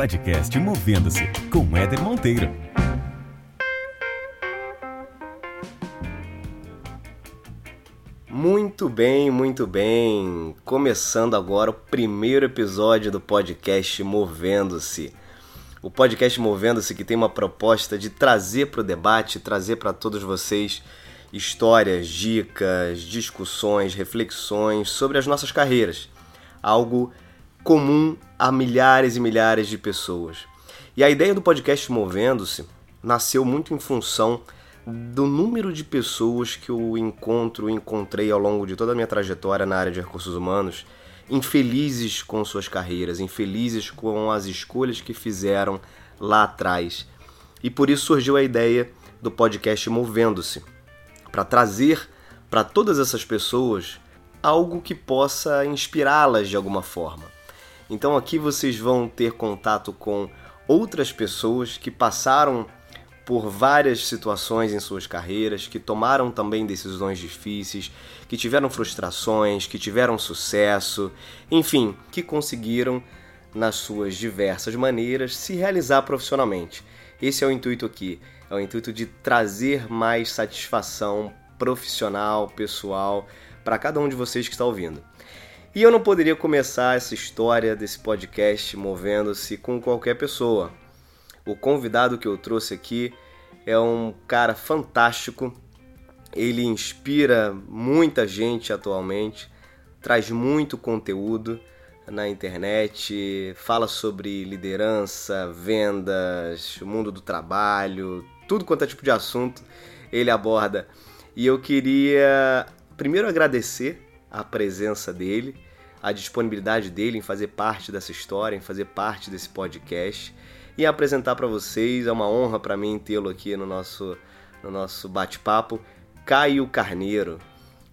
podcast Movendo-se com Éder Monteiro. Muito bem, muito bem. Começando agora o primeiro episódio do podcast Movendo-se. O podcast Movendo-se que tem uma proposta de trazer para o debate, trazer para todos vocês histórias, dicas, discussões, reflexões sobre as nossas carreiras. Algo comum a milhares e milhares de pessoas. E a ideia do podcast Movendo-se nasceu muito em função do número de pessoas que eu encontro, encontrei ao longo de toda a minha trajetória na área de recursos humanos, infelizes com suas carreiras, infelizes com as escolhas que fizeram lá atrás. E por isso surgiu a ideia do podcast Movendo-se, para trazer para todas essas pessoas algo que possa inspirá-las de alguma forma. Então aqui vocês vão ter contato com outras pessoas que passaram por várias situações em suas carreiras, que tomaram também decisões difíceis, que tiveram frustrações, que tiveram sucesso, enfim, que conseguiram nas suas diversas maneiras se realizar profissionalmente. Esse é o intuito aqui, é o intuito de trazer mais satisfação profissional, pessoal para cada um de vocês que está ouvindo. E eu não poderia começar essa história desse podcast movendo-se com qualquer pessoa. O convidado que eu trouxe aqui é um cara fantástico. Ele inspira muita gente atualmente, traz muito conteúdo na internet, fala sobre liderança, vendas, mundo do trabalho, tudo quanto é tipo de assunto ele aborda. E eu queria primeiro agradecer a presença dele, a disponibilidade dele em fazer parte dessa história, em fazer parte desse podcast e apresentar para vocês. É uma honra para mim tê-lo aqui no nosso, no nosso bate-papo, Caio Carneiro.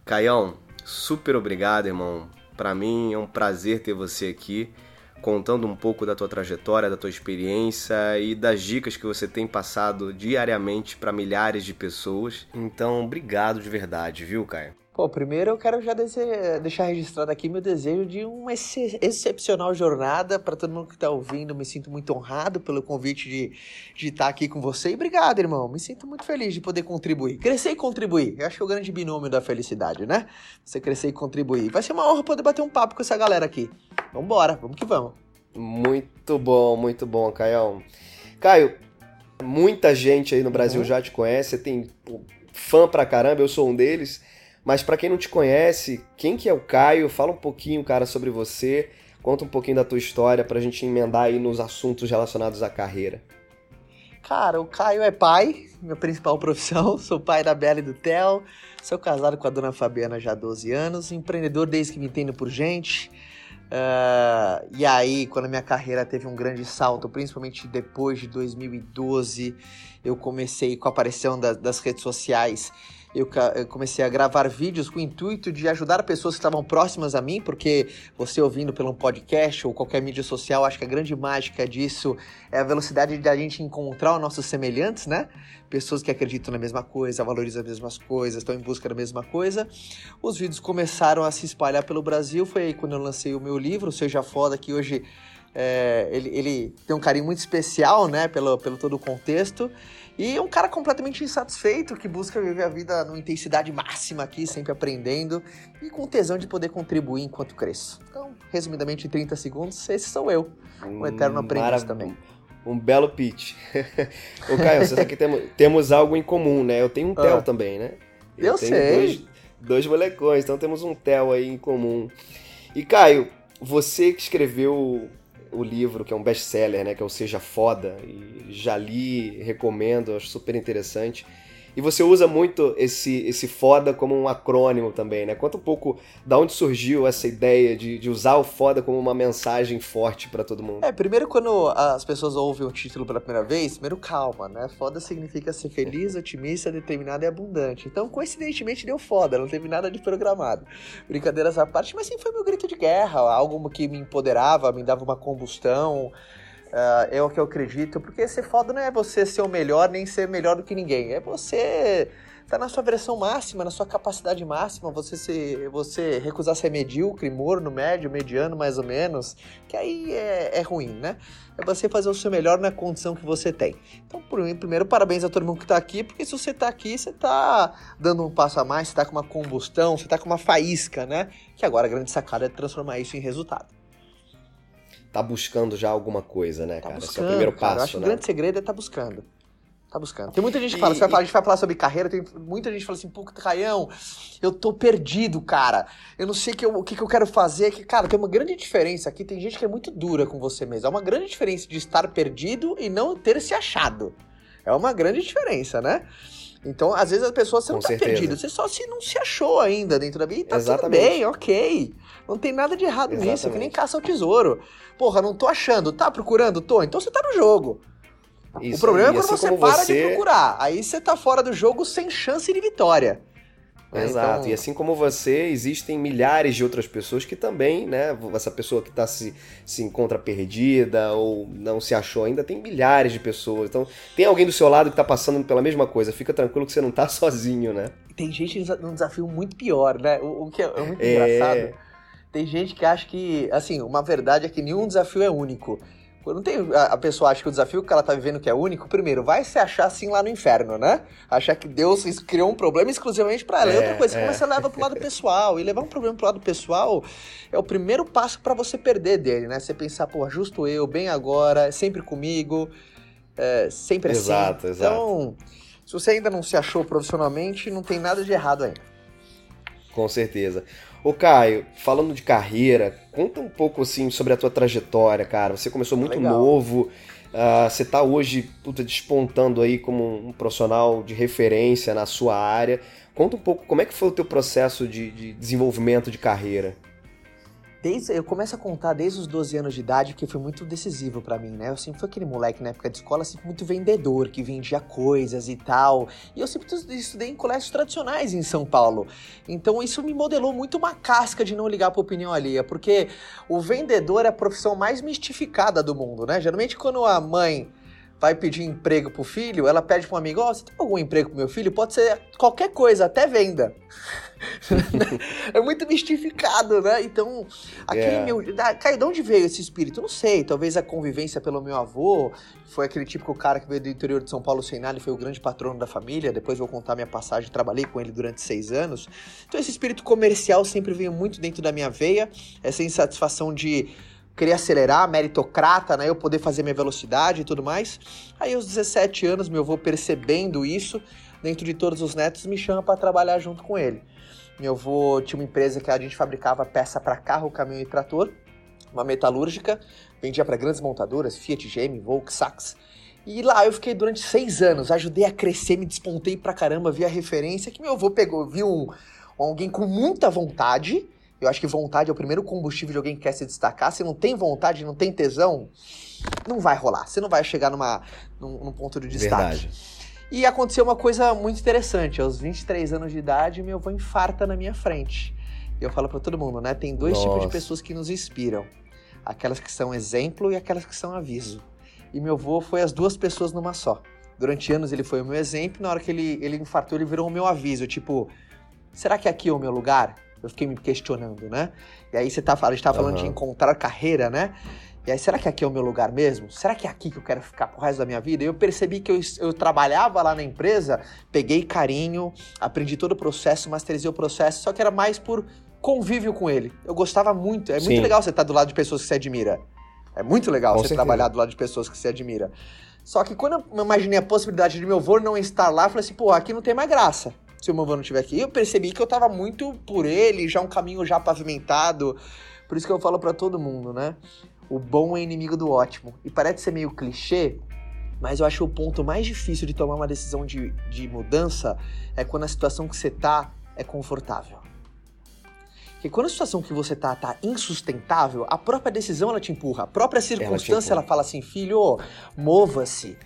Caião, super obrigado, irmão. Para mim é um prazer ter você aqui, contando um pouco da tua trajetória, da tua experiência e das dicas que você tem passado diariamente para milhares de pessoas. Então, obrigado de verdade, viu, Caio? Pô, primeiro eu quero já deixar registrado aqui meu desejo de uma ex excepcional jornada para todo mundo que está ouvindo. Me sinto muito honrado pelo convite de, de estar tá aqui com você. E obrigado, irmão. Me sinto muito feliz de poder contribuir. Crescer e contribuir. Eu acho que é o grande binômio da felicidade, né? Você crescer e contribuir. Vai ser uma honra poder bater um papo com essa galera aqui. Vambora, vamos que vamos. Muito bom, muito bom, Caio. Caio, muita gente aí no Brasil uhum. já te conhece. Tem fã pra caramba, eu sou um deles. Mas para quem não te conhece, quem que é o Caio? Fala um pouquinho, cara, sobre você. Conta um pouquinho da tua história pra gente emendar aí nos assuntos relacionados à carreira. Cara, o Caio é pai, minha principal profissão. Sou pai da Bela e do Theo. Sou casado com a dona Fabiana já há 12 anos. Empreendedor desde que me entendo por gente. Uh, e aí, quando a minha carreira teve um grande salto, principalmente depois de 2012, eu comecei com a aparição da, das redes sociais eu, comecei a gravar vídeos com o intuito de ajudar pessoas que estavam próximas a mim, porque você ouvindo pelo podcast ou qualquer mídia social, acho que a grande mágica disso é a velocidade de a gente encontrar os nossos semelhantes, né? Pessoas que acreditam na mesma coisa, valorizam as mesmas coisas, estão em busca da mesma coisa. Os vídeos começaram a se espalhar pelo Brasil, foi aí quando eu lancei o meu livro, Seja Foda, que hoje é, ele, ele, tem um carinho muito especial, né, pelo, pelo todo o contexto. E um cara completamente insatisfeito, que busca viver a vida numa intensidade máxima aqui, sempre aprendendo e com tesão de poder contribuir enquanto cresço. Então, resumidamente, em 30 segundos, esse sou eu, um eterno aprendiz também. Um belo pitch. Ô, Caio, você sabe que temos, temos algo em comum, né? Eu tenho um Theo ah. também, né? Eu, eu sei. Dois, dois molecões, então temos um Theo aí em comum. E, Caio, você que escreveu o livro, que é um best-seller, né, que é o Seja Foda, e já li, recomendo, acho super interessante. E você usa muito esse, esse foda como um acrônimo também, né? Conta um pouco da onde surgiu essa ideia de, de usar o foda como uma mensagem forte para todo mundo. É, primeiro quando as pessoas ouvem o título pela primeira vez, primeiro calma, né? Foda significa ser feliz, otimista, determinado e abundante. Então, coincidentemente, deu foda, não teve nada de programado. Brincadeiras à parte, mas sim foi meu grito de guerra, algo que me empoderava, me dava uma combustão. Uh, é o que eu acredito, porque ser foda não é você ser o melhor, nem ser melhor do que ninguém. É você tá na sua versão máxima, na sua capacidade máxima, você se, você recusar ser medíocre, morno, médio, mediano, mais ou menos, que aí é, é ruim, né? É você fazer o seu melhor na condição que você tem. Então, primeiro, parabéns a todo mundo que tá aqui, porque se você tá aqui, você tá dando um passo a mais, você tá com uma combustão, você tá com uma faísca, né? Que agora a grande sacada é transformar isso em resultado tá buscando já alguma coisa, né, tá cara? Buscando, Esse é o primeiro cara, passo, eu acho né? o grande segredo é estar tá buscando. Tá buscando. Tem muita gente que fala, você vai falar, a gente vai falar sobre carreira, tem muita gente que fala assim, pô, Caião, eu tô perdido, cara. Eu não sei que eu, o que, que eu quero fazer. Que, cara, tem uma grande diferença aqui, tem gente que é muito dura com você mesmo. É uma grande diferença de estar perdido e não ter se achado. É uma grande diferença, né? Então, às vezes, a pessoa você com não tá certeza. perdido, você só se não se achou ainda dentro da vida e tá Exatamente. tudo bem, ok. Não tem nada de errado Exatamente. nisso, que nem caça ao tesouro. Porra, não tô achando, tá procurando? Tô, então você tá no jogo. Isso, o problema é quando assim você para você... de procurar. Aí você tá fora do jogo sem chance de vitória. É, Exato, então... e assim como você, existem milhares de outras pessoas que também, né? Essa pessoa que tá se, se encontra perdida ou não se achou ainda, tem milhares de pessoas. Então, tem alguém do seu lado que tá passando pela mesma coisa. Fica tranquilo que você não tá sozinho, né? Tem gente num desafio muito pior, né? O, o que é muito é... engraçado. Tem gente que acha que, assim, uma verdade é que nenhum desafio é único. Não tem, a, a, pessoa acha que o desafio que ela tá vivendo que é único, primeiro, vai se achar assim lá no inferno, né? Achar que Deus criou um problema exclusivamente para ela. É, outra coisa, é. como você leva pro lado pessoal. E levar um problema pro lado pessoal é o primeiro passo para você perder dele, né? Você pensar, pô, justo eu, bem agora, sempre comigo, é, sempre exato, assim. Exato, Então, se você ainda não se achou profissionalmente, não tem nada de errado ainda. Com certeza. Ô Caio, falando de carreira, conta um pouco assim sobre a tua trajetória, cara. Você começou muito Legal. novo, uh, você tá hoje puta, despontando aí como um profissional de referência na sua área. Conta um pouco como é que foi o teu processo de, de desenvolvimento de carreira desde, eu começo a contar desde os 12 anos de idade, porque foi muito decisivo para mim, né? Eu sempre fui aquele moleque na época de escola, sempre muito vendedor, que vendia coisas e tal. E eu sempre estudei em colégios tradicionais em São Paulo. Então isso me modelou muito uma casca de não ligar pra opinião alheia, porque o vendedor é a profissão mais mistificada do mundo, né? Geralmente quando a mãe vai pedir emprego pro filho, ela pede para um amigo, ó, oh, você tem algum emprego pro meu filho? Pode ser qualquer coisa, até venda. é muito mistificado, né? Então, aquele yeah. meu... Caio, de onde veio esse espírito? Não sei, talvez a convivência pelo meu avô, foi aquele típico cara que veio do interior de São Paulo sem nada, ele foi o grande patrono da família, depois vou contar minha passagem, trabalhei com ele durante seis anos. Então esse espírito comercial sempre veio muito dentro da minha veia, essa insatisfação de querer acelerar, meritocrata, né? Eu poder fazer minha velocidade e tudo mais. Aí aos 17 anos, meu avô percebendo isso, dentro de todos os netos, me chama para trabalhar junto com ele. Meu avô tinha uma empresa que a gente fabricava peça para carro, caminhão e trator, uma metalúrgica, vendia para grandes montadoras, Fiat, GM, Volkswagen. E lá eu fiquei durante seis anos, ajudei a crescer, me despontei pra caramba, vi a referência que meu avô pegou, viu um, alguém com muita vontade, eu acho que vontade é o primeiro combustível de alguém que quer se destacar. Se não tem vontade, não tem tesão, não vai rolar. Você não vai chegar numa, num, num ponto de destaque. Verdade. E aconteceu uma coisa muito interessante. Aos 23 anos de idade, meu avô infarta na minha frente. E eu falo para todo mundo, né? Tem dois Nossa. tipos de pessoas que nos inspiram: aquelas que são exemplo e aquelas que são aviso. E meu avô foi as duas pessoas numa só. Durante anos ele foi o meu exemplo, na hora que ele, ele infartou, ele virou o meu aviso. Tipo, será que aqui é o meu lugar? Eu fiquei me questionando, né? E aí você tá, a gente tá falando uhum. de encontrar carreira, né? E aí, será que aqui é o meu lugar mesmo? Será que é aqui que eu quero ficar pro resto da minha vida? E eu percebi que eu, eu trabalhava lá na empresa, peguei carinho, aprendi todo o processo, masterizei o processo, só que era mais por convívio com ele. Eu gostava muito. É Sim. muito legal você estar do lado de pessoas que você admira. É muito legal com você certeza. trabalhar do lado de pessoas que você admira. Só que quando eu imaginei a possibilidade de meu avô não estar lá, eu falei assim, pô, aqui não tem mais graça se o meu avô não estiver aqui. Eu percebi que eu tava muito por ele, já um caminho já pavimentado. Por isso que eu falo para todo mundo, né? O bom é inimigo do ótimo. E parece ser meio clichê, mas eu acho que o ponto mais difícil de tomar uma decisão de, de mudança é quando a situação que você tá é confortável. Porque quando a situação que você tá tá insustentável, a própria decisão ela te empurra. A própria circunstância ela, ela fala assim, filho, mova-se.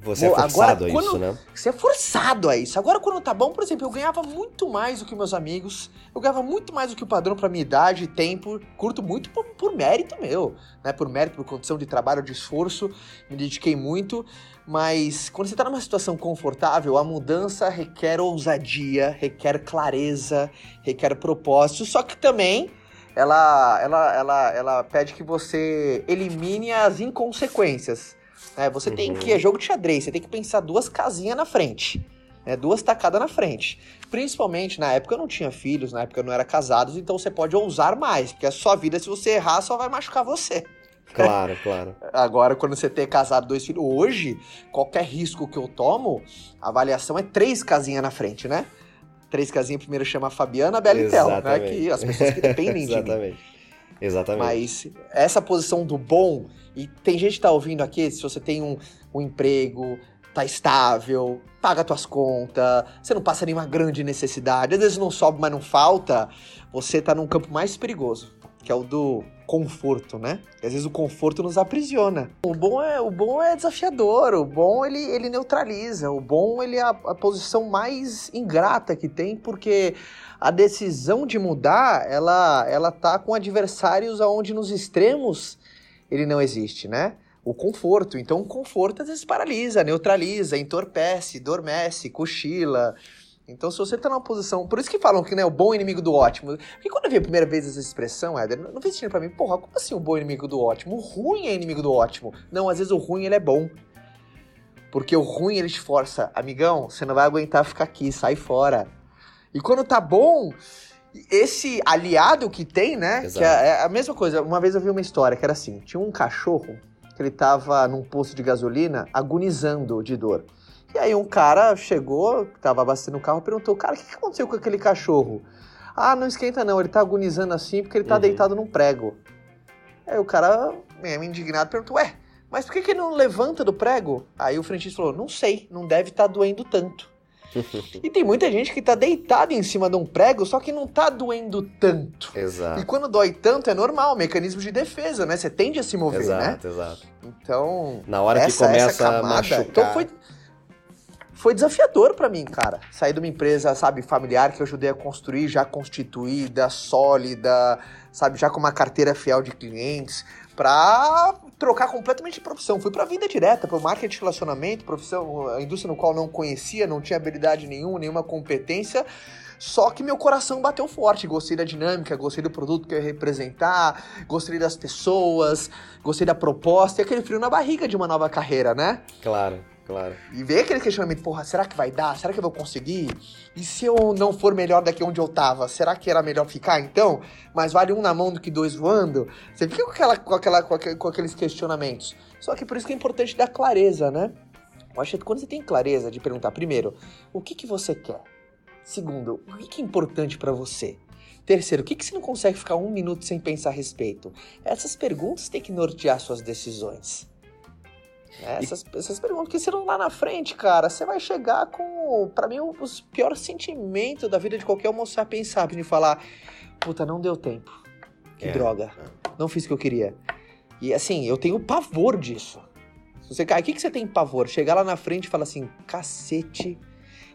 Você é forçado Agora, a isso, né? Você é forçado a isso. Agora, quando tá bom, por exemplo, eu ganhava muito mais do que meus amigos, eu ganhava muito mais do que o padrão pra minha idade, tempo, curto muito por, por mérito meu, né? Por mérito, por condição de trabalho, de esforço, me dediquei muito. Mas quando você tá numa situação confortável, a mudança requer ousadia, requer clareza, requer propósito, só que também ela, ela, ela, ela pede que você elimine as inconsequências. Né? Você uhum. tem que, é jogo de xadrez, você tem que pensar duas casinhas na frente. Né? Duas tacadas na frente. Principalmente na época eu não tinha filhos, na época eu não era casado, então você pode ousar mais, porque a sua vida, se você errar, só vai machucar você. Claro, claro. Agora, quando você tem casado dois filhos, hoje, qualquer risco que eu tomo, a avaliação é três casinhas na frente, né? Três casinhas, primeiro chama a Fabiana, a Bela e Tel, né? Que as pessoas que dependem de mim. Exatamente. Mas essa posição do bom, e tem gente que tá ouvindo aqui, se você tem um, um emprego, tá estável, paga tuas contas, você não passa nenhuma grande necessidade, às vezes não sobe, mas não falta, você tá num campo mais perigoso, que é o do conforto, né? E às vezes o conforto nos aprisiona. O bom é, o bom é desafiador, o bom ele, ele neutraliza, o bom ele é a, a posição mais ingrata que tem, porque a decisão de mudar, ela, ela tá com adversários aonde nos extremos ele não existe, né? O conforto. Então, o conforto às vezes paralisa, neutraliza, entorpece, dormece, cochila, então, se você tá numa posição. Por isso que falam que né, o bom inimigo do ótimo. Porque quando eu vi a primeira vez essa expressão, Éder, não fez sentido pra mim, porra, como assim o bom inimigo do ótimo? O ruim é inimigo do ótimo. Não, às vezes o ruim ele é bom. Porque o ruim ele te força, amigão, você não vai aguentar ficar aqui, sai fora. E quando tá bom, esse aliado que tem, né? Exato. Que é, é a mesma coisa. Uma vez eu vi uma história que era assim: tinha um cachorro que ele tava num posto de gasolina agonizando de dor. E aí um cara chegou, tava abastecendo o carro, perguntou, cara, o que, que aconteceu com aquele cachorro? Ah, não esquenta não, ele tá agonizando assim porque ele tá uhum. deitado num prego. Aí o cara, meio indignado, perguntou, ué, mas por que, que ele não levanta do prego? Aí o frentista falou, não sei, não deve estar tá doendo tanto. e tem muita gente que tá deitada em cima de um prego, só que não tá doendo tanto. Exato. E quando dói tanto é normal, mecanismo de defesa, né? Você tende a se mover, exato, né? Exato, exato. Então. Na hora essa, que começa camada, a machucar. Então foi, foi desafiador para mim, cara. Sair de uma empresa, sabe, familiar que eu ajudei a construir, já constituída, sólida, sabe, já com uma carteira fiel de clientes, pra trocar completamente de profissão. Fui pra vida direta, pro marketing de relacionamento, profissão, a indústria no qual não conhecia, não tinha habilidade nenhuma, nenhuma competência. Só que meu coração bateu forte. Gostei da dinâmica, gostei do produto que eu ia representar, gostei das pessoas, gostei da proposta e aquele frio na barriga de uma nova carreira, né? Claro. Claro. E ver aquele questionamento, porra, será que vai dar? Será que eu vou conseguir? E se eu não for melhor daqui onde eu tava, será que era melhor ficar então? Mas vale um na mão do que dois voando? Você fica com, aquela, com, aquela, com aqueles questionamentos. Só que por isso que é importante dar clareza, né? Eu acho que quando você tem clareza de perguntar, primeiro, o que, que você quer? Segundo, o que, que é importante para você? Terceiro, o que, que você não consegue ficar um minuto sem pensar a respeito? Essas perguntas têm que nortear suas decisões. É, essas, essas perguntas que serão lá na frente, cara, você vai chegar com, para mim, os piores sentimentos da vida de qualquer homo sapiens sabe de falar, puta, não deu tempo. Que é, droga. É. Não fiz o que eu queria. E assim, eu tenho pavor disso. Se você cai, o que, que você tem pavor? Chegar lá na frente e falar assim, cacete,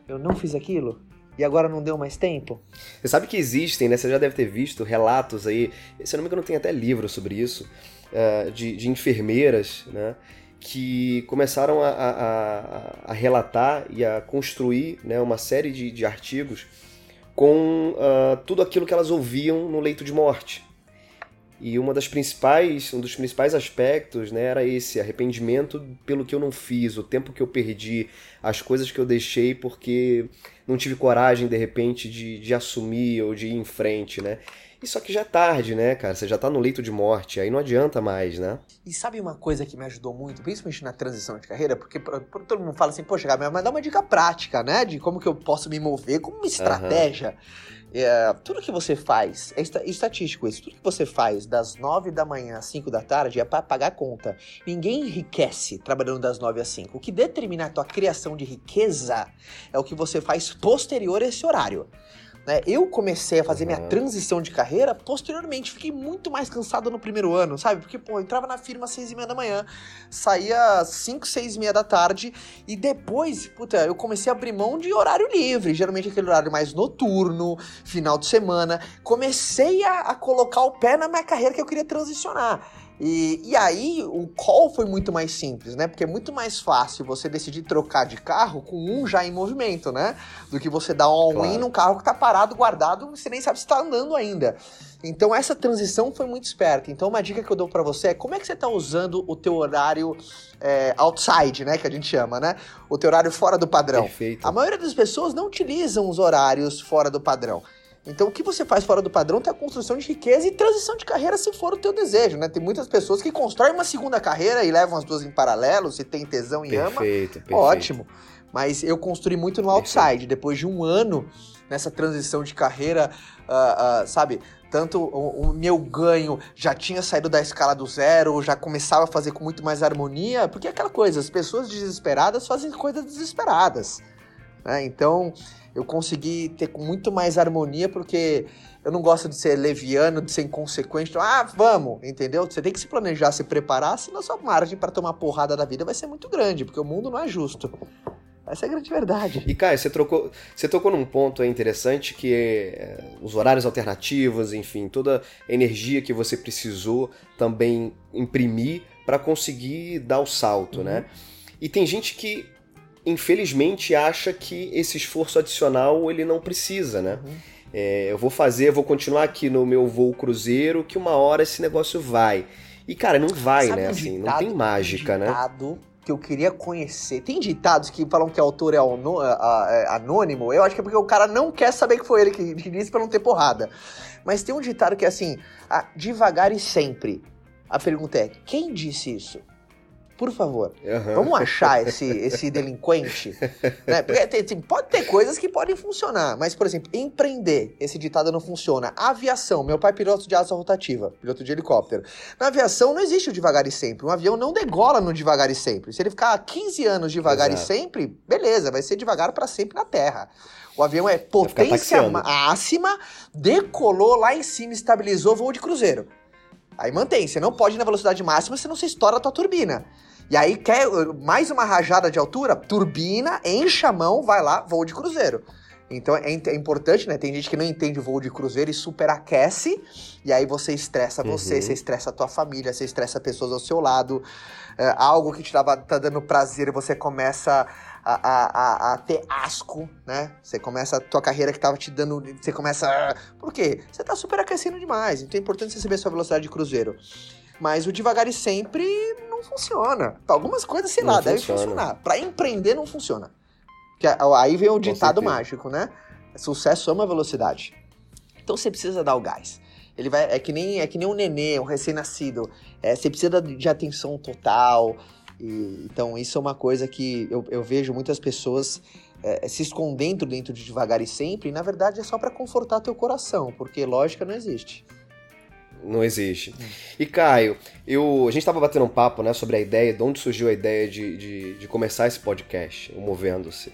eu não fiz aquilo? E agora não deu mais tempo? Você sabe que existem, né? Você já deve ter visto relatos aí, se eu não me engano, tem até livro sobre isso, uh, de, de enfermeiras, né? Que começaram a, a, a, relatar e a construir né, uma série de, de artigos com uh, tudo aquilo que elas ouviam no leito de morte. E uma das principais, um dos principais aspectos né, era esse arrependimento pelo que eu não fiz, o tempo que eu perdi, as coisas que eu deixei porque não tive coragem, de repente, de, de assumir ou de ir em frente, né? E só que já é tarde, né, cara? Você já tá no leito de morte, aí não adianta mais, né? E sabe uma coisa que me ajudou muito, principalmente na transição de carreira? Porque todo mundo fala assim, poxa, Gabriel, mas dá uma dica prática, né? De como que eu posso me mover, como uma estratégia. Uhum. É, tudo que você faz, é estatístico isso, tudo que você faz das 9 da manhã às 5 da tarde é para pagar conta. Ninguém enriquece trabalhando das 9 às 5. O que determina a tua criação de riqueza é o que você faz posterior a esse horário. Né? Eu comecei a fazer minha Uhum. transição de carreira posteriormente. Fiquei muito mais cansado no primeiro ano, sabe? Porque, pô, eu entrava na firma às seis e meia da manhã, saía às cinco, seis e meia da tarde, e depois, puta, eu comecei a abrir mão de horário livre, geralmente aquele horário mais noturno, final de semana. Comecei a, a colocar o pé na minha carreira que eu queria transicionar. E, e aí o call foi muito mais simples, né? Porque é muito mais fácil você decidir trocar de carro com um já em movimento, né? Do que você dar um all-in Claro. num carro que tá parado, guardado, você nem sabe se tá andando ainda. Então essa transição foi muito esperta. Então uma dica que eu dou pra você é como é que você tá usando o teu horário é, outside, né? Que a gente chama, né? O teu horário fora do padrão. Perfeito. A maioria das pessoas não utilizam os horários fora do padrão. Então, o que você faz fora do padrão é a construção de riqueza e transição de carreira se for o teu desejo, né? Tem muitas pessoas que constroem uma segunda carreira e levam as duas em paralelo, se tem tesão e ama, Perfeito, perfeito. ótimo. Mas eu construí muito no Perfeito. outside. Depois de um ano nessa transição de carreira, ah, ah, sabe? Tanto o, o meu ganho já tinha saído da escala do zero, já começava a fazer com muito mais harmonia, porque é aquela coisa, as pessoas desesperadas fazem coisas desesperadas. né? Então eu consegui ter com muito mais harmonia, porque eu não gosto de ser leviano, de ser inconsequente. Então, ah, vamos, entendeu? Você tem que se planejar, se preparar, senão sua margem para tomar porrada da vida vai ser muito grande, porque o mundo não é justo. Essa é a grande verdade. E Caio, você, trocou, você tocou num ponto aí interessante que é os horários alternativos, enfim, toda a energia que você precisou também imprimir para conseguir dar o salto, Uhum. né? E tem gente que infelizmente acha que esse esforço adicional ele não precisa, né? Uhum. É, eu vou fazer, eu vou continuar aqui no meu voo cruzeiro que uma hora esse negócio vai. E cara, não vai, Sabe né? um Assim, não tem mágica, um né? ditado que eu queria conhecer. Tem ditados que falam que o autor é, é anônimo. Eu acho que é porque o cara não quer saber que foi ele que disse pra não ter porrada. Mas tem um ditado que é assim: ah, devagar e sempre. A pergunta é: quem disse isso? Por favor, Aham. vamos achar esse, esse delinquente? né? Porque tem- tem- pode ter coisas que podem funcionar, mas, por exemplo, empreender, esse ditado não funciona. Aviação, meu pai é piloto de asa rotativa, piloto de helicóptero. Na aviação não existe o devagar e sempre. Um avião não degola no devagar e sempre. Se ele ficar 15 anos devagar Exato. e sempre, beleza, vai ser devagar para sempre na Terra. O avião é ficar potência máxima, decolou lá em cima, estabilizou voo de cruzeiro. Aí mantém, você não pode ir na velocidade máxima, senão você estoura a tua turbina. E aí quer mais uma rajada de altura, turbina, enche a mão, vai lá, voo de cruzeiro. Então é, é importante, né? Tem gente que não entende o voo de cruzeiro e superaquece, e aí você estressa você, Uhum. você estressa a tua família, você estressa pessoas ao seu lado. É, algo que te tava, tá dando prazer, você começa a, a, a, ter asco, né? Você começa a tua carreira que tava te dando. Você começa. a- Por quê? Você tá superaquecendo demais. Então é importante você saber a sua velocidade de cruzeiro. Mas o devagar e sempre não funciona. Pra algumas coisas, sei Não lá, deve funciona. funcionar. Pra empreender não funciona. Que a- aí vem o ditado mágico, né? Sucesso ama velocidade. Então você precisa dar o gás. Ele vai é que nem é que nem um nenê, um recém-nascido. É, você precisa de atenção total. E, então isso é uma coisa que eu, eu vejo muitas pessoas é, se escondendo dentro de devagar e sempre. E na verdade é só pra confortar teu coração, porque lógica não existe. Não existe. E Caio, eu, a gente estava batendo um papo né, sobre a ideia, de onde surgiu a ideia de, de, de começar esse podcast, o Movendo-se.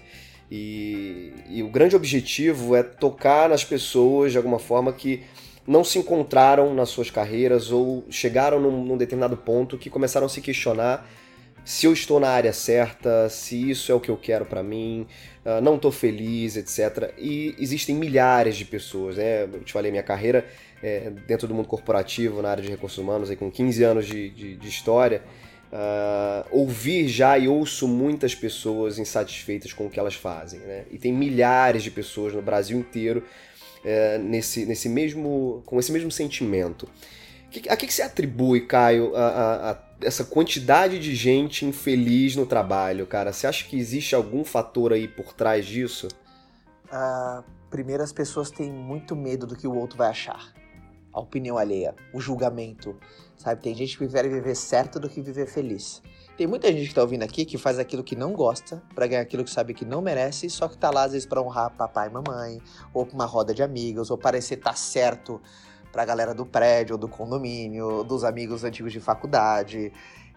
E, e o grande objetivo é tocar nas pessoas de alguma forma que não se encontraram nas suas carreiras ou chegaram num, num determinado ponto que começaram a se questionar se eu estou na área certa, se isso é o que eu quero pra mim, ah, não estou feliz, etc. E existem milhares de pessoas, né? Eu te falei, minha carreira é, dentro do mundo corporativo, na área de recursos humanos, aí, com 15 anos de, de, de história, ah, ouvir já e ouço muitas pessoas insatisfeitas com o que elas fazem, né? E tem milhares de pessoas no Brasil inteiro é, nesse, nesse mesmo, com esse mesmo sentimento. Que- A que, que você atribui, Caio, a, a- a essa quantidade de gente infeliz no trabalho, cara? Você acha que existe algum fator aí por trás disso? Ah, primeiro, as pessoas têm muito medo do que o outro vai achar. A opinião alheia, o julgamento. Sabe, tem gente que prefere viver certo do que viver feliz. Tem muita gente que tá ouvindo aqui que faz aquilo que não gosta pra ganhar aquilo que sabe que não merece, só que tá lá às vezes pra honrar papai e mamãe, ou pra uma roda de amigos, ou parecer tá certo pra galera do prédio, ou do condomínio, dos amigos antigos de faculdade.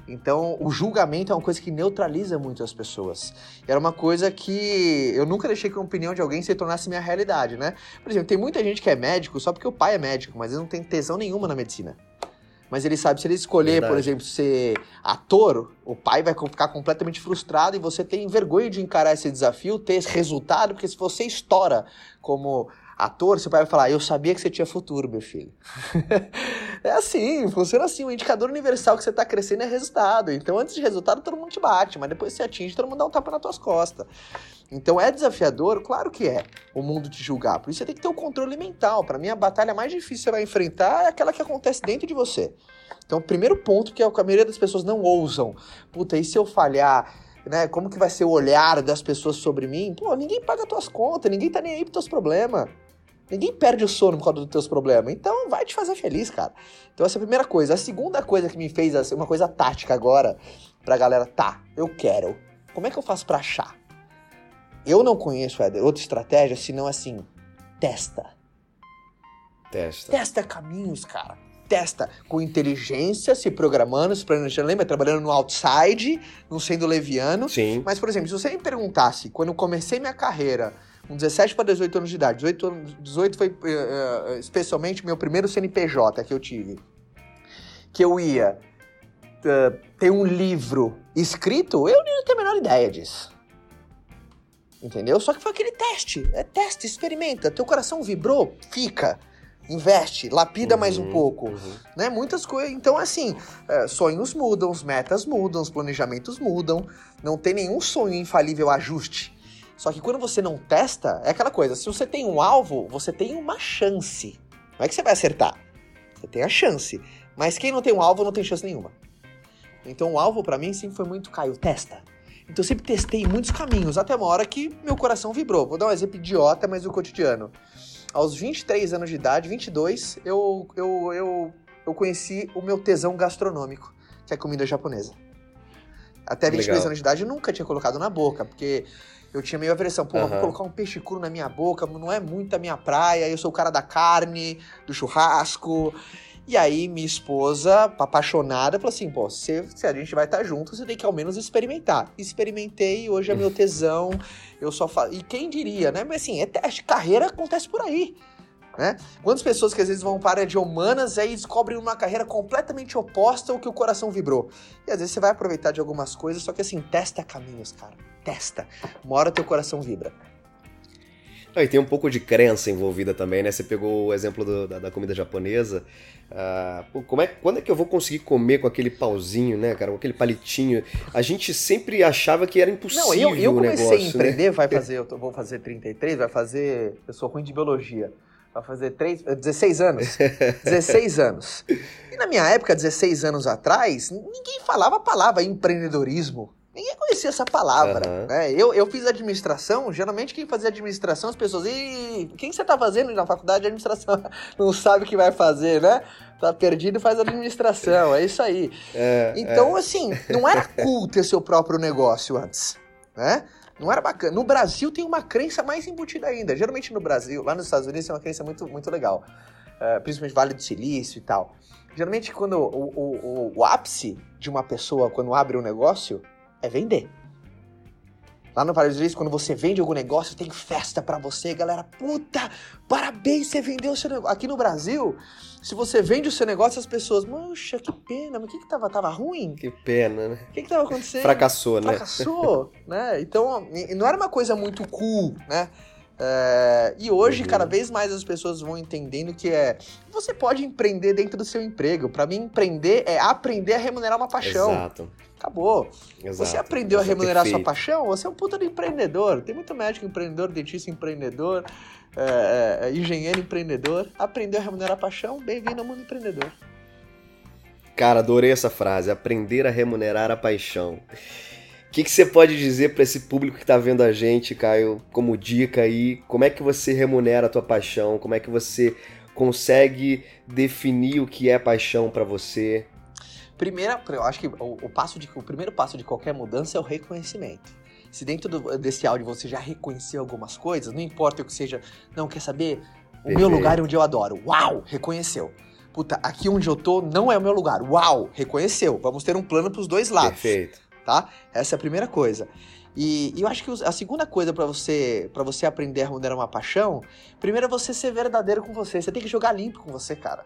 Então, o julgamento é uma coisa que neutraliza muito as pessoas. Era uma coisa que eu nunca deixei que a opinião de alguém se tornasse minha realidade, né? Por exemplo, tem muita gente que é médico só porque o pai é médico, mas ele não tem tesão nenhuma na medicina. Mas ele sabe, se ele escolher, Verdade. por exemplo, ser ator, o pai vai ficar completamente frustrado e você tem vergonha de encarar esse desafio, ter esse resultado, porque se você estoura como ator, seu pai vai falar: Eu sabia que você tinha futuro, meu filho. é assim, funciona assim. O indicador universal que você está crescendo é resultado. Então, antes de resultado, todo mundo te bate, mas depois você atinge, todo mundo dá um tapa nas tuas costas. Então, é desafiador? Claro que é, o mundo te julgar. Por isso, você tem que ter o controle mental. Para mim, a batalha mais difícil que você vai enfrentar é aquela que acontece dentro de você. Então, o primeiro ponto que é que a maioria das pessoas não ousam. Puta, e se eu falhar? Né? Como que vai ser o olhar das pessoas sobre mim? Pô, ninguém paga tuas contas, ninguém tá nem aí pros teus problemas. Ninguém perde o sono por causa dos teus problemas. Então vai te fazer feliz, cara. Então essa é a primeira coisa. A segunda coisa que me fez assim, uma coisa tática agora pra galera, tá, eu quero. Como é que eu faço pra achar? Eu não conheço, Éder, outra estratégia senão assim, testa. Testa. Testa caminhos, cara. Testa com inteligência, se programando, se planejando. Lembra? Trabalhando no outside, não sendo leviano. Sim. Mas, por exemplo, se você me perguntasse, quando eu comecei minha carreira, com 17 para 18 anos de idade, 18, anos, 18 foi eh, especialmente meu primeiro CNPJ que eu tive, que eu ia eh, ter um livro escrito, eu nem tenho a menor ideia disso. Entendeu? Só que foi aquele teste. É teste, experimenta. Teu coração vibrou, fica. Investe, lapida mais um Uhum, pouco uhum. né? Muitas coisas. Então, assim, sonhos mudam, os metas mudam, os planejamentos mudam. Não tem nenhum sonho infalível ajuste. Só que quando você não testa, é aquela coisa: se você tem um alvo, você tem uma chance. Não é que você vai acertar. Você tem a chance. Mas quem não tem um alvo não tem chance nenhuma. Então o alvo pra mim sempre foi muito Caio, testa. Então eu sempre testei muitos caminhos, até uma hora que meu coração vibrou. Vou dar um exemplo idiota, mas do cotidiano. Aos 23 anos de idade, 22, eu, eu, eu, eu conheci o meu tesão gastronômico, que é comida japonesa. Até 23 Legal. anos de idade eu nunca tinha colocado na boca, porque eu tinha meio aversão. Pô, vou Aham. colocar um peixe cru na minha boca, não é muito a minha praia, eu sou o cara da carne, do churrasco. E aí, minha esposa, apaixonada, falou assim: pô, se, se a gente vai estar junto, você tem que ao menos experimentar. Experimentei, hoje é meu tesão, eu só falo. E quem diria, né? Mas assim, é teste, carreira acontece por aí. Né? Quantas pessoas que às vezes vão para a área de humanas e aí descobrem uma carreira completamente oposta ao que o coração vibrou. E às vezes você vai aproveitar de algumas coisas, só que assim, testa caminhos, cara. Testa. Uma hora teu coração vibra. Ah, e tem um pouco de crença envolvida também, né? Você pegou o exemplo do- da, da comida japonesa. Ah, como é, quando é que eu vou conseguir comer com aquele pauzinho, né, cara? Com aquele palitinho? A gente sempre achava que era impossível Não, eu, eu comecei negócio, a né? empreender, vai fazer, eu tô- vou fazer 33, vai fazer, eu sou ruim de biologia, vai fazer 3, 16 anos, 16 anos. E na minha época, 16 anos atrás, ninguém falava a palavra empreendedorismo. Ninguém conhecia essa palavra. Aham. né? Eu, eu fiz administração, geralmente quem fazia administração, as pessoas, e o que você tá fazendo na faculdade de administração? Não sabe o que vai fazer, né? Tá perdido, faz administração, é isso aí. É, Então, assim, não era cool ter seu próprio negócio antes, né? Não era bacana. No Brasil tem uma crença mais embutida ainda. Geralmente no Brasil, lá nos Estados Unidos tem uma crença muito, muito legal. Eh, principalmente Vale do Silício e tal. Geralmente quando o, o, o, o ápice de uma pessoa, quando abre um negócio, é vender. Lá no do Silício, quando você vende algum negócio, tem festa pra você, galera. Puta, parabéns, você vendeu o seu negócio. Aqui no Brasil, se você vende o seu negócio, as pessoas, mancha, que pena, mas o que que tava, tava ruim? Que pena, né? O que que tava acontecendo? Fracassou, né? Fracassou, né? Então, não era uma coisa muito cool, né? É, e hoje, Uhum. cada vez mais as pessoas vão entendendo que é. Você pode empreender dentro do seu emprego. Pra mim, empreender é aprender a remunerar uma paixão. Exato. Acabou. Exato. Você aprendeu a remunerar sua paixão, você é um puta de empreendedor. Tem muito médico empreendedor, dentista empreendedor, é, é, engenheiro empreendedor. Aprendeu a remunerar a paixão, bem-vindo ao mundo empreendedor. Cara, adorei essa frase. Aprender a remunerar a paixão. O que, que você pode dizer para esse público que tá vendo a gente, Caio, como dica aí? Como é que você remunera a tua paixão? Como é que você consegue definir o que é paixão para você? Primeira, eu acho que o, o passo de, o primeiro passo de qualquer mudança é o reconhecimento. Se dentro do- desse áudio você já reconheceu algumas coisas, não importa o que seja, não quer saber o meu Perfeito. lugar onde eu adoro. Uau, reconheceu. puta, aqui onde eu tô não é o meu lugar. Uau, reconheceu. Vamos ter um plano pros dois lados. Perfeito. Tá? Essa é a primeira coisa. E, e eu acho que a segunda coisa para você para você aprender a remunerar uma paixão, primeiro é você ser verdadeiro com você. Você tem que jogar limpo com você, cara.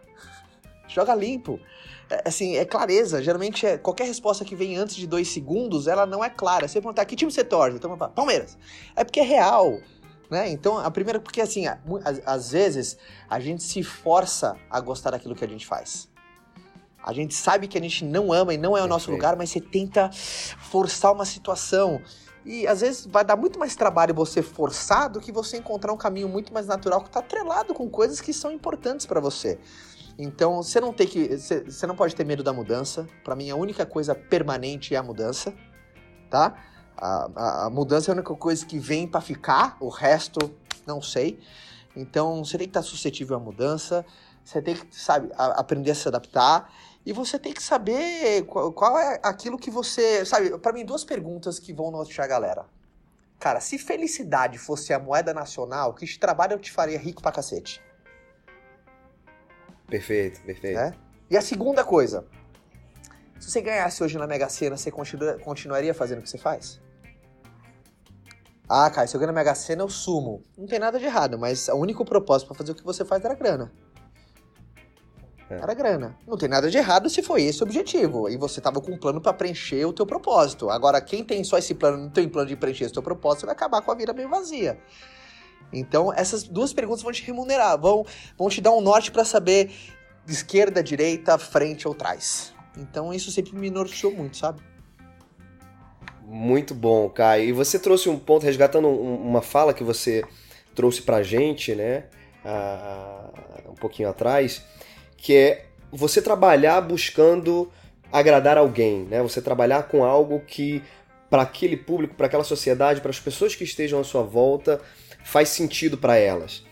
Joga limpo. É, assim, é clareza. Geralmente, é, qualquer resposta que vem antes de dois segundos, ela não é clara. Você perguntar, que time você torce? Então, Palmeiras. É porque é real. Né? Então, a primeira, porque assim, às vezes a gente se força a gostar daquilo que a gente faz. A gente sabe que a gente não ama e não é o nosso lugar, mas você tenta forçar uma situação. E às vezes vai dar muito mais trabalho você forçar do que você encontrar um caminho muito mais natural que está atrelado com coisas que são importantes para você. Então você não tem que, você, não pode ter medo da mudança. Para mim a única coisa permanente é a mudança, tá? A, a, a mudança é a única coisa que vem para ficar. O resto não sei. Então você tem que estar suscetível à mudança. Você tem que, sabe, a, aprender a se adaptar. E você tem que saber qual, qual é aquilo que você. Sabe, para mim, duas perguntas que vão nortear a galera. Cara, se felicidade fosse a moeda nacional, que trabalho eu te faria rico pra cacete? Perfeito, perfeito. É? E a segunda coisa, se você ganhasse hoje na Mega Sena, você continua, continuaria fazendo o que você faz? Ah, cara, se eu ganhar na Mega Sena, eu sumo. Não tem nada de errado, mas o único propósito para fazer o que você faz era grana. É. Era grana. Não tem nada de errado se foi esse o objetivo. E você tava com um plano para preencher o teu propósito. Agora, quem tem só esse plano, não tem plano de preencher o teu propósito, vai acabar com a vida bem vazia. Então, essas duas perguntas vão te remunerar, vão, vão te dar um norte para saber esquerda, direita, frente ou trás. Então, isso sempre me norteou muito, sabe? Muito bom, Caio. E você trouxe um ponto, resgatando uma fala que você trouxe pra gente, né? um pouquinho atrás, que é você trabalhar buscando agradar alguém, né? Você trabalhar com algo que para aquele público, para aquela sociedade, para as pessoas que estejam à sua volta, faz sentido para elas.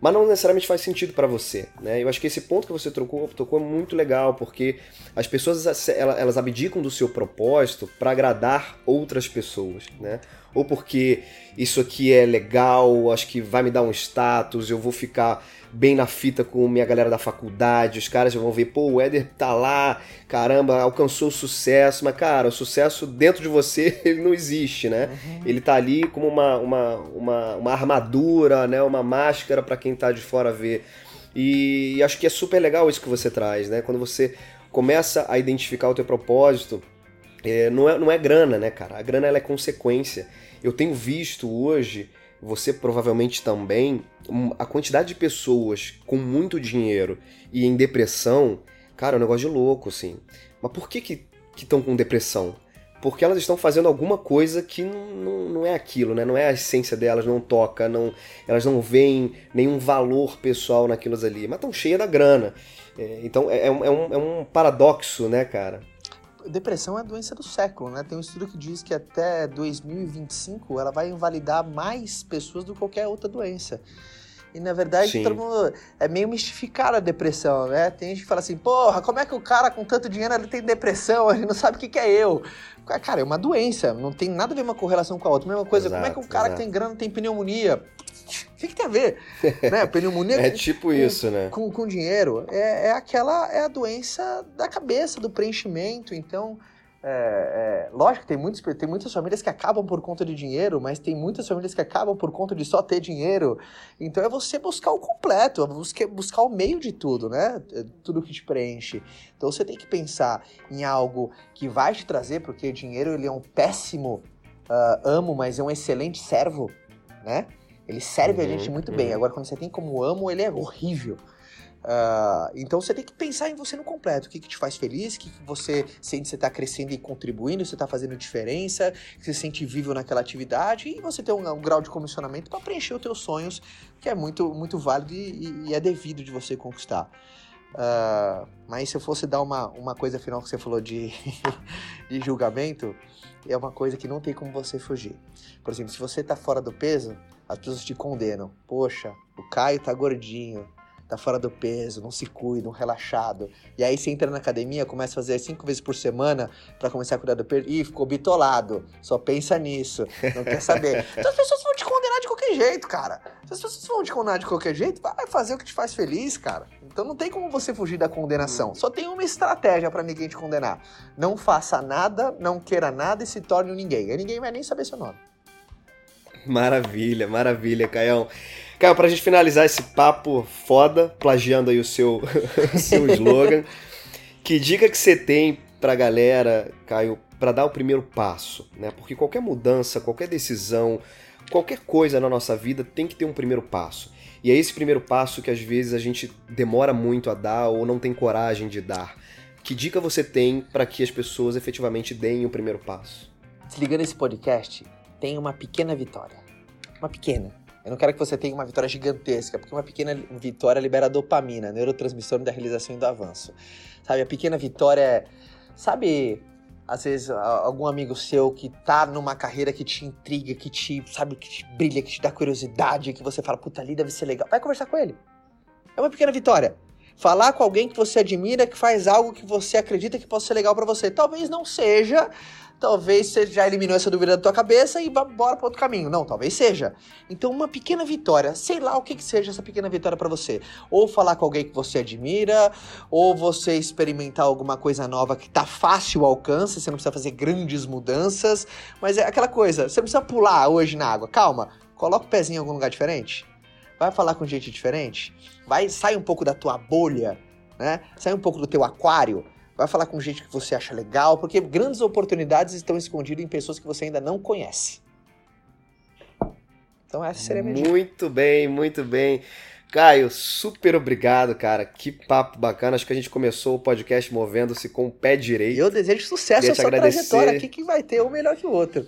Mas não necessariamente faz sentido para você, né? Eu acho que esse ponto que você tocou, tocou é muito legal, porque as pessoas elas abdicam do seu propósito para agradar outras pessoas, né? Ou porque isso aqui é legal, acho que vai me dar um status, eu vou ficar bem na fita com minha galera da faculdade, os caras já vão ver, pô, o Éder tá lá, caramba, alcançou o sucesso, mas cara, o sucesso dentro de você, ele não existe, né? Uhum. Ele tá ali como uma, uma, uma, uma armadura, né? Uma máscara para quem tá de fora ver. E acho que é super legal isso que você traz, né? Quando você começa a identificar o teu propósito, é, não, é, não é grana, né, cara? A grana ela é consequência. Eu tenho visto hoje você provavelmente também, a quantidade de pessoas com muito dinheiro e em depressão, cara, é um negócio de louco, assim. Mas por que que estão com depressão? Porque elas estão fazendo alguma coisa que não, não é aquilo, né? Não é a essência delas, não toca, não, elas não veem nenhum valor pessoal naquilo ali, mas estão cheias da grana. É, então é, é, um, é um paradoxo, né, cara? Depressão é a doença do século, né? Tem um estudo que diz que até 2025 ela vai invalidar mais pessoas do que qualquer outra doença. E na verdade, Sim. todo mundo é meio mistificada a depressão, né? Tem gente que fala assim, porra, como é que o cara com tanto dinheiro ele tem depressão? Ele não sabe o que, que é eu. Cara, é uma doença, não tem nada a ver uma correlação com a outra. Mesma coisa, exato, como é que um cara exato. que tem grana tem pneumonia? O que, que, tem a ver? né? Pneumonia é tipo com, isso, né? Com, com dinheiro. É, é aquela, é a doença da cabeça, do preenchimento. Então, é, é, lógico, tem, muitos, tem muitas famílias que acabam por conta de dinheiro, mas tem muitas famílias que acabam por conta de só ter dinheiro. Então é você buscar o completo, é buscar, buscar o meio de tudo, né? É tudo que te preenche. Então você tem que pensar em algo que vai te trazer, porque o dinheiro ele é um péssimo uh, amo, mas é um excelente servo, né? Ele serve uhum, a gente muito uhum. bem. Agora, quando você tem como amo, ele é horrível. Uh, então você tem que pensar em você no completo. O que, que te faz feliz, o que, que você sente que você está crescendo e contribuindo, você está fazendo diferença, que você sente vivo naquela atividade e você tem um, um grau de comissionamento para preencher os teus sonhos, que é muito, muito válido e, e é devido de você conquistar. Uh, mas se eu fosse dar uma, uma coisa final que você falou de, de julgamento, é uma coisa que não tem como você fugir. Por exemplo, se você está fora do peso, as pessoas te condenam. Poxa, o Caio tá gordinho, tá fora do peso, não se cuida, um relaxado. E aí você entra na academia, começa a fazer cinco vezes por semana para começar a cuidar do peso. Ih, ficou bitolado. Só pensa nisso. Não quer saber. Então as pessoas vão te condenar de qualquer jeito, cara. Se as pessoas vão te condenar de qualquer jeito, vai fazer o que te faz feliz, cara. Então não tem como você fugir da condenação. Só tem uma estratégia para ninguém te condenar. Não faça nada, não queira nada e se torne um ninguém. Aí ninguém vai nem saber seu nome. Maravilha, maravilha, Caião. Caio, pra gente finalizar esse papo foda, plagiando aí o seu, seu slogan, que dica que você tem pra galera, Caio, para dar o primeiro passo, né? Porque qualquer mudança, qualquer decisão, qualquer coisa na nossa vida tem que ter um primeiro passo. E é esse primeiro passo que às vezes a gente demora muito a dar ou não tem coragem de dar. Que dica você tem para que as pessoas efetivamente deem o primeiro passo? Desligando esse podcast, tem uma pequena vitória. Uma pequena. Eu não quero que você tenha uma vitória gigantesca, porque uma pequena vitória libera dopamina, neurotransmissor da realização e do avanço. Sabe, a pequena vitória é. Sabe, às vezes, algum amigo seu que tá numa carreira que te intriga, que te, sabe, que te brilha, que te dá curiosidade, que você fala, puta, ali deve ser legal. Vai conversar com ele. É uma pequena vitória. Falar com alguém que você admira, que faz algo que você acredita que possa ser legal para você. Talvez não seja talvez você já eliminou essa dúvida da tua cabeça e vá embora para outro caminho. Não, talvez seja. Então, uma pequena vitória, sei lá o que, que seja essa pequena vitória para você. Ou falar com alguém que você admira, ou você experimentar alguma coisa nova que tá fácil ao alcance, você não precisa fazer grandes mudanças, mas é aquela coisa, você não precisa pular hoje na água. Calma, coloca o pezinho em algum lugar diferente. Vai falar com gente diferente. Vai, sai um pouco da tua bolha, né? Sai um pouco do teu aquário Vai falar com gente que você acha legal, porque grandes oportunidades estão escondidas em pessoas que você ainda não conhece. Então essa seria a minha Muito bem, muito bem. Caio, super obrigado, cara. Que papo bacana. Acho que a gente começou o podcast movendo-se com o pé direito. Eu desejo sucesso nessa trajetória aqui, que vai ter um melhor que o outro.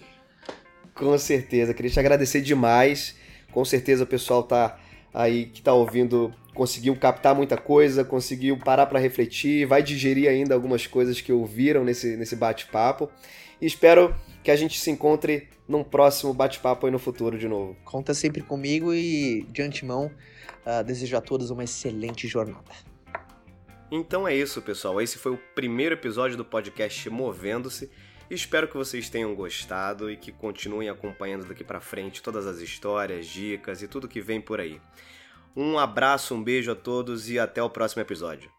Com certeza. Queria te agradecer demais. Com certeza o pessoal tá aí que tá ouvindo conseguiu captar muita coisa, conseguiu parar para refletir, vai digerir ainda algumas coisas que ouviram nesse, nesse bate-papo. E espero que a gente se encontre num próximo bate-papo aí no futuro de novo. Conta sempre comigo e, de antemão, uh, desejo a todos uma excelente jornada. Então é isso, pessoal. Esse foi o primeiro episódio do podcast Movendo-se. Espero que vocês tenham gostado e que continuem acompanhando daqui para frente todas as histórias, dicas e tudo que vem por aí. Um abraço, um beijo a todos e até o próximo episódio.